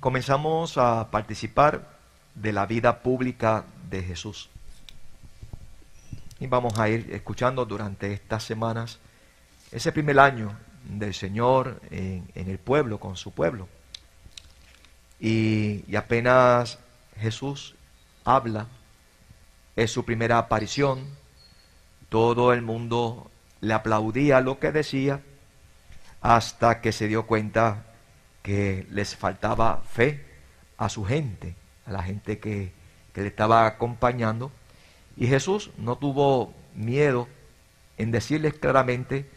comenzamos a participar de la vida pública de Jesús. Y vamos a ir escuchando durante estas semanas ese primer año del Señor en, el pueblo, con su pueblo. Y, y apenas Jesús habla, es su primera aparición, todo el mundo le aplaudía lo que decía hasta que se dio cuenta que les faltaba fe a su gente, a la gente que, le estaba acompañando. Y Jesús no tuvo miedo en decirles claramente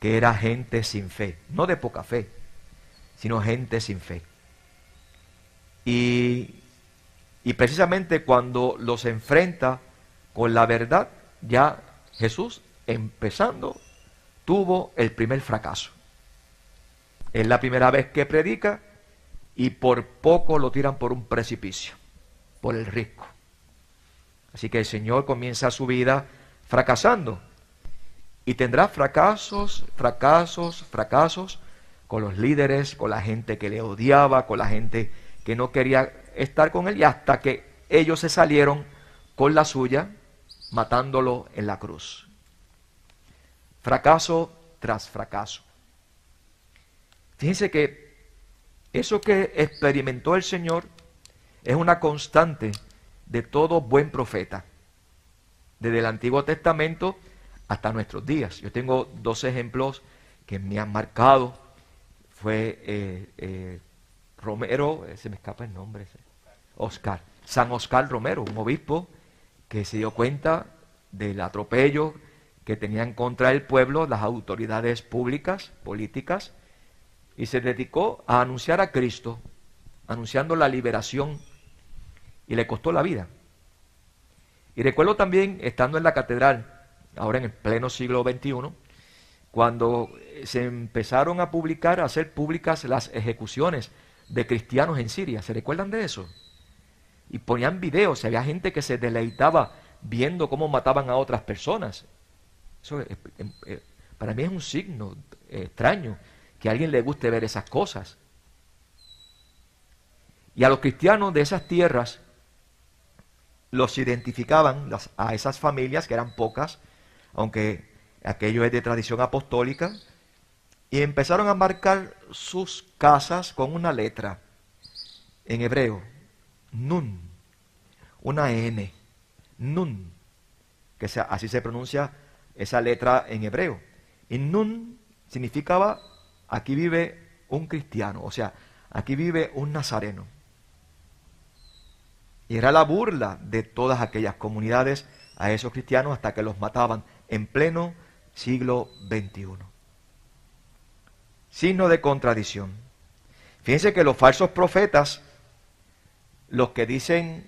que era gente sin fe, no de poca fe, sino gente sin fe. Y, y precisamente cuando los enfrenta con la verdad, ya Jesús, empezando, tuvo el primer fracaso. Es la primera vez que predica y por poco lo tiran por un precipicio, por el risco. Así que el Señor comienza su vida fracasando y tendrá fracasos, fracasos, fracasos con los líderes, con la gente que le odiaba, con la gente que no quería estar con él y hasta que ellos se salieron con la suya, matándolo en la cruz. Fracaso tras fracaso. Fíjense que eso que experimentó el Señor es una constante de todo buen profeta, desde el Antiguo Testamento hasta nuestros días. Yo tengo dos ejemplos que me han marcado. Fue eh, eh, Romero, se me escapa el nombre, Oscar, San Oscar Romero, un obispo que se dio cuenta del atropello que tenían contra el pueblo las autoridades públicas, políticas, y se dedicó a anunciar a Cristo, anunciando la liberación, y le costó la vida. Y recuerdo también, estando en la catedral, ahora en el pleno siglo XXI, cuando se empezaron a publicar, a hacer públicas las ejecuciones de cristianos en Siria. ¿Se recuerdan de eso? Y ponían videos, había gente que se deleitaba viendo cómo mataban a otras personas. Eso eh, eh, para mí es un signo extraño que a alguien le guste ver esas cosas. Y a los cristianos de esas tierras los identificaban a esas familias, que eran pocas, aunque aquello es de tradición apostólica, y empezaron a marcar sus casas con una letra en hebreo, nun, una N, nun, que así se pronuncia esa letra en hebreo. Y nun significaba aquí vive un cristiano, o sea, aquí vive un nazareno. Y era la burla de todas aquellas comunidades a esos cristianos hasta que los mataban en pleno siglo XXI. Signo de contradicción. Fíjense que los falsos profetas, los que dicen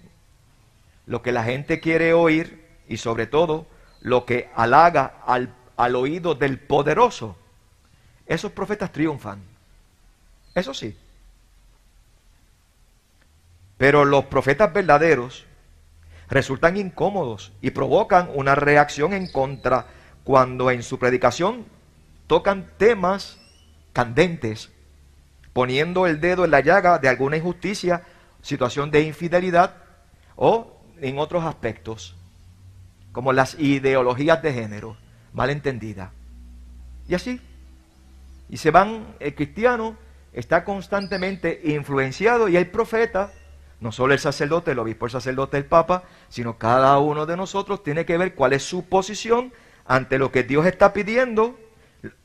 lo que la gente quiere oír y sobre todo lo que halaga al, al oído del poderoso, esos profetas triunfan. Eso sí. Pero los profetas verdaderos resultan incómodos y provocan una reacción en contra cuando en su predicación tocan temas candentes, poniendo el dedo en la llaga de alguna injusticia, situación de infidelidad o en otros aspectos, como las ideologías de género malentendidas. Y así y se van, el cristiano está constantemente influenciado y el profeta, no solo el sacerdote, el obispo, el sacerdote, el papa, sino cada uno de nosotros tiene que ver cuál es su posición ante lo que Dios está pidiendo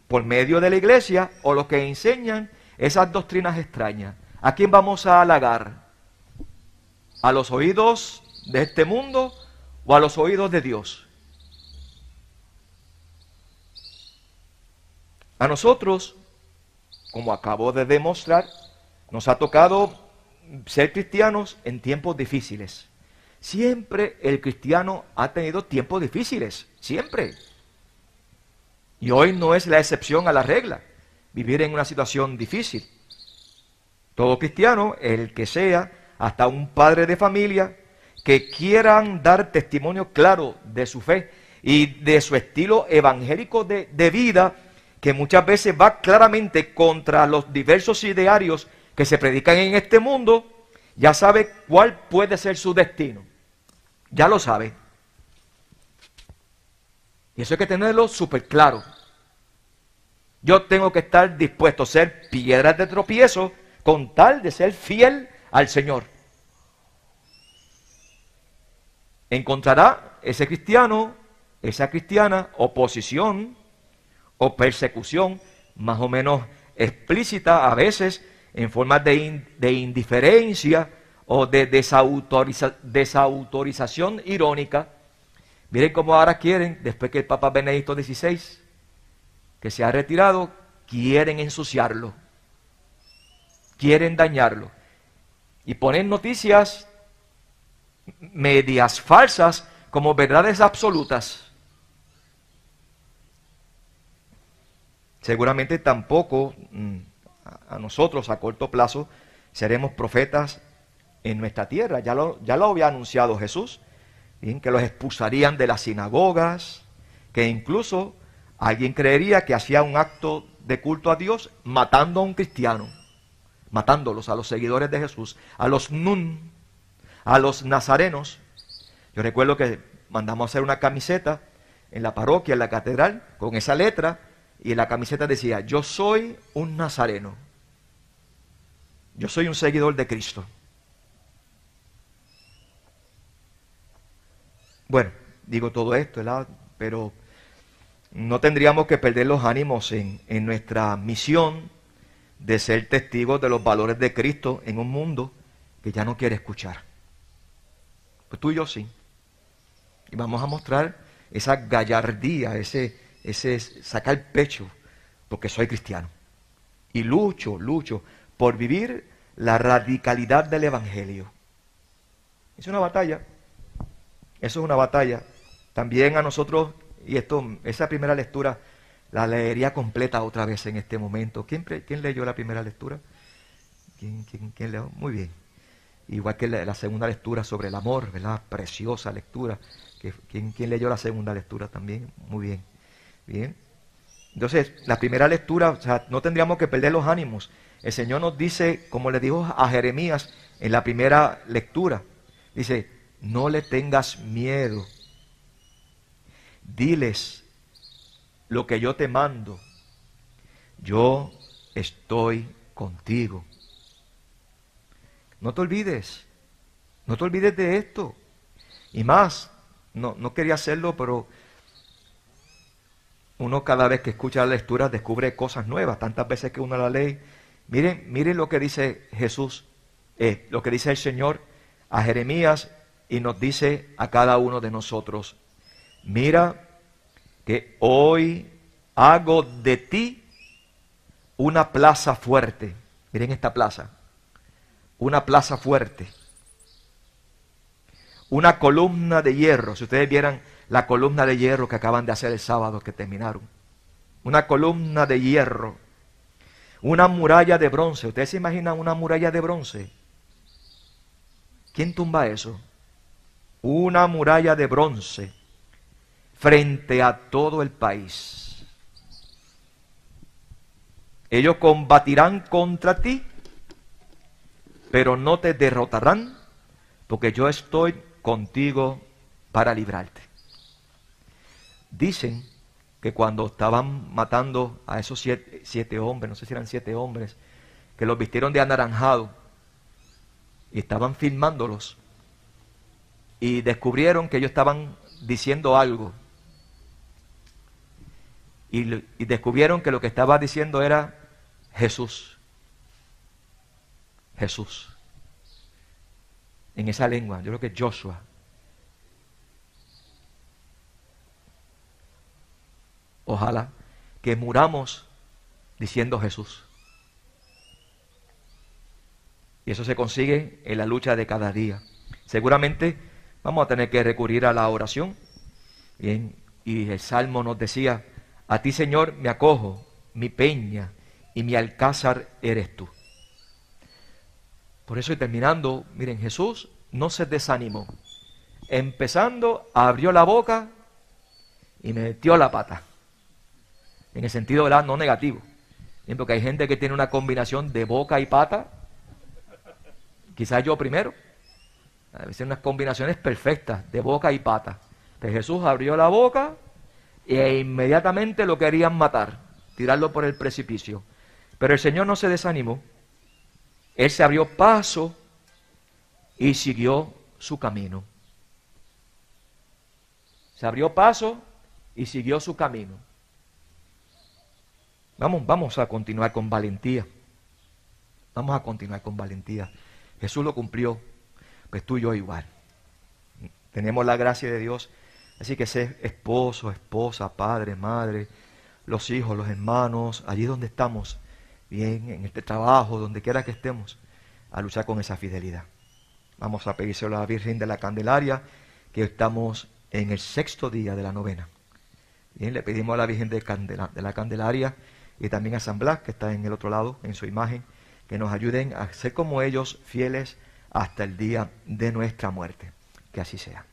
por medio de la iglesia o lo que enseñan esas doctrinas extrañas. ¿A quién vamos a halagar? ¿A los oídos de este mundo o a los oídos de Dios? A nosotros, como acabo de demostrar, nos ha tocado ser cristianos en tiempos difíciles. Siempre el cristiano ha tenido tiempos difíciles, siempre. Y hoy no es la excepción a la regla, vivir en una situación difícil. Todo cristiano, el que sea, hasta un padre de familia, que quieran dar testimonio claro de su fe y de su estilo evangélico de, de vida, que muchas veces va claramente contra los diversos idearios que se predican en este mundo, ya sabe cuál puede ser su destino. Ya lo sabe. Y eso hay que tenerlo súper claro. Yo tengo que estar dispuesto a ser piedras de tropiezo con tal de ser fiel al Señor. Encontrará ese cristiano, esa cristiana, oposición o persecución más o menos explícita a veces en forma de, de indiferencia o de desautorización irónica. Miren cómo ahora quieren, después que el Papa Benedicto XVI, que se ha retirado, quieren ensuciarlo, quieren dañarlo. Y ponen noticias medias falsas como verdades absolutas. Seguramente tampoco mm, a nosotros a corto plazo seremos profetas en nuestra tierra. Ya lo, ya lo había anunciado Jesús, que los expulsarían de las sinagogas, que incluso alguien creería que hacía un acto de culto a Dios matando a un cristiano, matándolos a los seguidores de Jesús, a los nun, a los nazarenos. Yo recuerdo que mandamos hacer una camiseta en la parroquia, en la catedral, con esa letra, y la camiseta decía, yo soy un nazareno, yo soy un seguidor de Cristo. Bueno, digo todo esto, ¿verdad? Pero no tendríamos que perder los ánimos en, en nuestra misión de ser testigos de los valores de Cristo en un mundo que ya no quiere escuchar. Pues tú y yo sí. Y vamos a mostrar esa gallardía, ese, ese sacar pecho, porque soy cristiano. Y lucho, lucho por vivir la radicalidad del Evangelio. Es una batalla eso es una batalla. También a nosotros, y esto, esa primera lectura la leería completa otra vez en este momento. ¿Quién, leyó la primera lectura? ¿Quién, leyó? Muy bien. Igual que la, segunda lectura sobre el amor, ¿verdad? Preciosa lectura. ¿Quién, ¿Quién leyó la segunda lectura también? Muy bien. Bien. Entonces, la primera lectura, o sea, no tendríamos que perder los ánimos. El Señor nos dice, como le dijo a Jeremías en la primera lectura, dice, no le tengas miedo. Diles lo que yo te mando. Yo estoy contigo. No te olvides. No te olvides de esto. Y más, no, no quería hacerlo, pero uno cada vez que escucha la lectura descubre cosas nuevas. Tantas veces que uno la lee. Miren, miren lo que dice Jesús, eh, lo que dice el Señor a Jeremías y nos dice a cada uno de nosotros, mira que hoy hago de ti una plaza fuerte. Miren esta plaza, una plaza fuerte, una columna de hierro. Si ustedes vieran la columna de hierro que acaban de hacer el sábado que terminaron, una columna de hierro, una muralla de bronce. ¿Ustedes se imaginan una muralla de bronce? ¿Quién tumba eso? una muralla de bronce frente a todo el país. Ellos combatirán contra ti, pero no te derrotarán, porque yo estoy contigo para librarte. Dicen que cuando estaban matando a esos siete, siete, hombres, no sé si eran siete hombres, que los vistieron de anaranjado y estaban filmándolos, y descubrieron que ellos estaban diciendo algo. Y, descubrieron que lo que estaba diciendo era Jesús. Jesús. En esa lengua, yo creo que Joshua. Ojalá que muramos diciendo Jesús. Y eso se consigue en la lucha de cada día. Seguramente vamos a tener que recurrir a la oración. Bien, y el Salmo nos decía, a ti Señor me acojo, mi peña y mi alcázar eres tú. Por eso y terminando, miren, Jesús no se desanimó. Empezando, abrió la boca y metió la pata. En el sentido, ¿verdad? No negativo. Porque hay gente que tiene una combinación de boca y pata Quizás yo primero. A veces unas combinaciones perfectas de boca y pata. Pero Jesús abrió la boca e inmediatamente lo querían matar, tirarlo por el precipicio. Pero el Señor no se desanimó. Él se abrió paso y siguió su camino. Se abrió paso y siguió su camino. Vamos, vamos a continuar con valentía. Vamos a continuar con valentía. Jesús lo cumplió, pues tú y yo igual. Tenemos la gracia de Dios. Así que sé esposo, esposa, padre, madre, los hijos, los hermanos, allí donde estamos, bien, en este trabajo, donde quiera que estemos, a luchar con esa fidelidad. Vamos a pedírselo a la Virgen de la Candelaria, que estamos en el sexto día de la novena. Bien, le pedimos a la Virgen de, de la Candelaria y también a San Blas, que está en el otro lado, en su imagen, que nos ayuden a ser como ellos, fieles hasta el día de nuestra muerte. Que así sea.